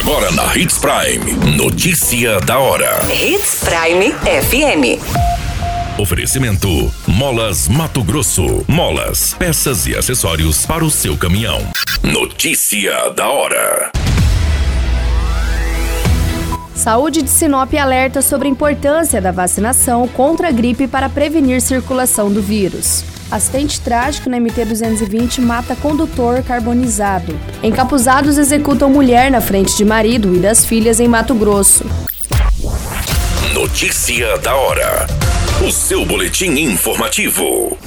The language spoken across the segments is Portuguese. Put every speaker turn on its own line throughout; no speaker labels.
Agora na Hits Prime. Notícia da hora.
Hits Prime FM.
Oferecimento: Molas Mato Grosso. Molas, peças e acessórios para o seu caminhão. Notícia da hora.
Saúde de Sinop alerta sobre a importância da vacinação contra a gripe para prevenir circulação do vírus. Acidente trágico na MT-220 mata condutor carbonizado. Encapuzados executam mulher na frente de marido e das filhas em Mato Grosso.
Notícia da hora. O seu boletim informativo.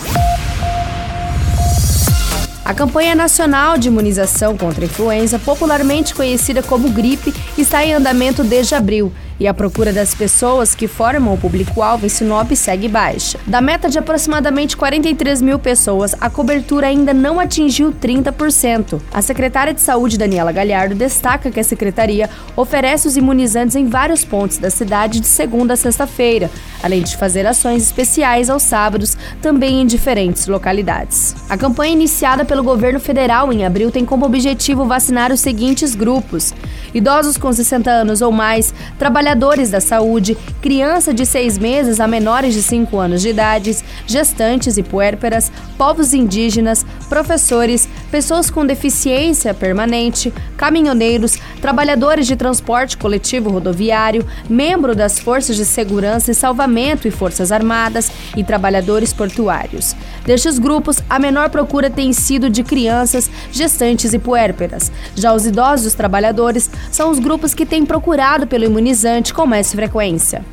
A campanha nacional de imunização contra a influenza, popularmente conhecida como gripe, está em andamento desde abril e a procura das pessoas que formam o público-alvo em Sinop segue baixa. Da meta de aproximadamente 43 mil pessoas, a cobertura ainda não atingiu 30%. A secretária de Saúde, Daniela Galhardo, destaca que a secretaria oferece os imunizantes em vários pontos da cidade de segunda a sexta-feira, além de fazer ações especiais aos sábados, também em diferentes localidades. A campanha iniciada pelo governo federal em abril tem como objetivo vacinar os seguintes grupos: idosos com 60 anos ou mais, trabalhadores da saúde, criança de 6 meses a menores de 5 anos de idade, gestantes e puérperas, povos indígenas, professores, pessoas com deficiência permanente, caminhoneiros, trabalhadores de transporte coletivo rodoviário, membro das forças de segurança e salvamento e forças armadas e trabalhadores portuários. Destes grupos, a menor procura tem sido de crianças, gestantes e puérperas. Já os idosos trabalhadores são os grupos que têm procurado pelo imunizante com mais frequência.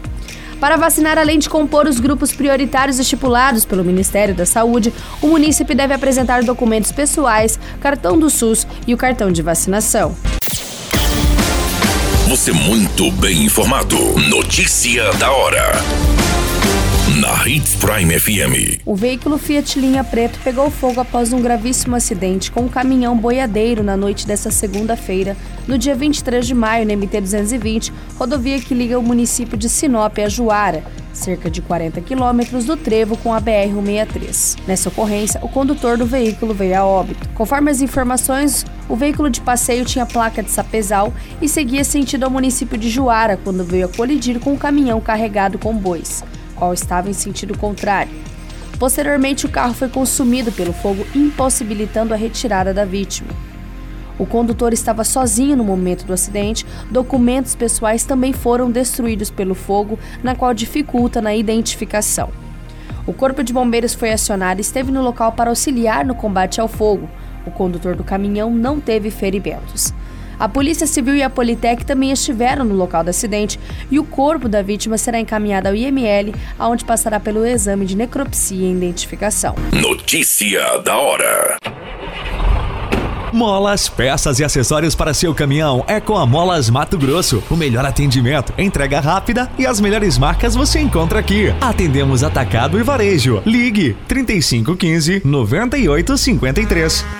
Para vacinar, além de compor os grupos prioritários estipulados pelo Ministério da Saúde, o munícipe deve apresentar documentos pessoais, cartão do SUS e o cartão de vacinação.
Você muito bem informado. Notícia da hora na Hits Prime FM.
O veículo Fiat Linha Preto pegou fogo após um gravíssimo acidente com um caminhão boiadeiro na noite desta segunda-feira, no dia 23 de maio, na MT-220, rodovia que liga o município de Sinop a Juara, cerca de 40 quilômetros do trevo com a BR-163. Nessa ocorrência, o condutor do veículo veio a óbito. Conforme as informações, o veículo de passeio tinha placa de sapezal e seguia sentido ao município de Juara quando veio a colidir com um caminhão carregado com bois qual estava em sentido contrário. Posteriormente, o carro foi consumido pelo fogo, impossibilitando a retirada da vítima. O condutor estava sozinho no momento do acidente, documentos pessoais também foram destruídos pelo fogo, na qual dificulta na identificação. O Corpo de Bombeiros foi acionado e esteve no local para auxiliar no combate ao fogo. O condutor do caminhão não teve ferimentos. A Polícia Civil e a Politec também estiveram no local do acidente e o corpo da vítima será encaminhado ao IML, onde passará pelo exame de necropsia e identificação.
Notícia da hora.
Molas, peças e acessórios para seu caminhão é com a Molas Mato Grosso. O melhor atendimento, entrega rápida e as melhores marcas você encontra aqui. Atendemos atacado e varejo. Ligue 3515 9853.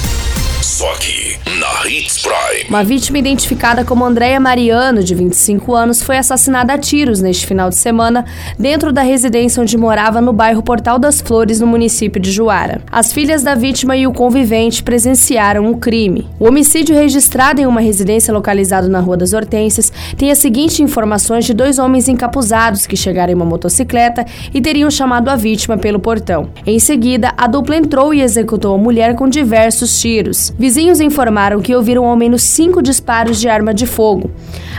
Só aqui, na Hits Prime.
Uma vítima identificada como Andréia Mariano, de 25 anos, foi assassinada a tiros neste final de semana dentro da residência onde morava no bairro Portal das Flores, no município de Juara. As filhas da vítima e o convivente presenciaram o crime. O homicídio registrado em uma residência localizada na Rua das Hortênsias tem as seguintes informações de dois homens encapuzados que chegaram em uma motocicleta e teriam chamado a vítima pelo portão. Em seguida, a dupla entrou e executou a mulher com diversos tiros. Vizinhos informaram que ouviram ao menos cinco disparos de arma de fogo.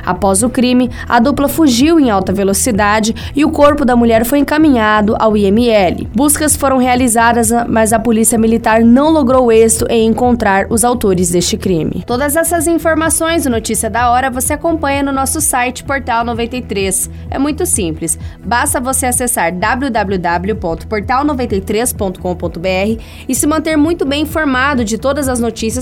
Após o crime, a dupla fugiu em alta velocidade e o corpo da mulher foi encaminhado ao IML. Buscas foram realizadas, mas a polícia militar não logrou êxito em encontrar os autores deste crime. Todas essas informações do Notícia da Hora você acompanha no nosso site Portal 93. É muito simples, basta você acessar www.portal93.com.br e se manter muito bem informado de todas as notícias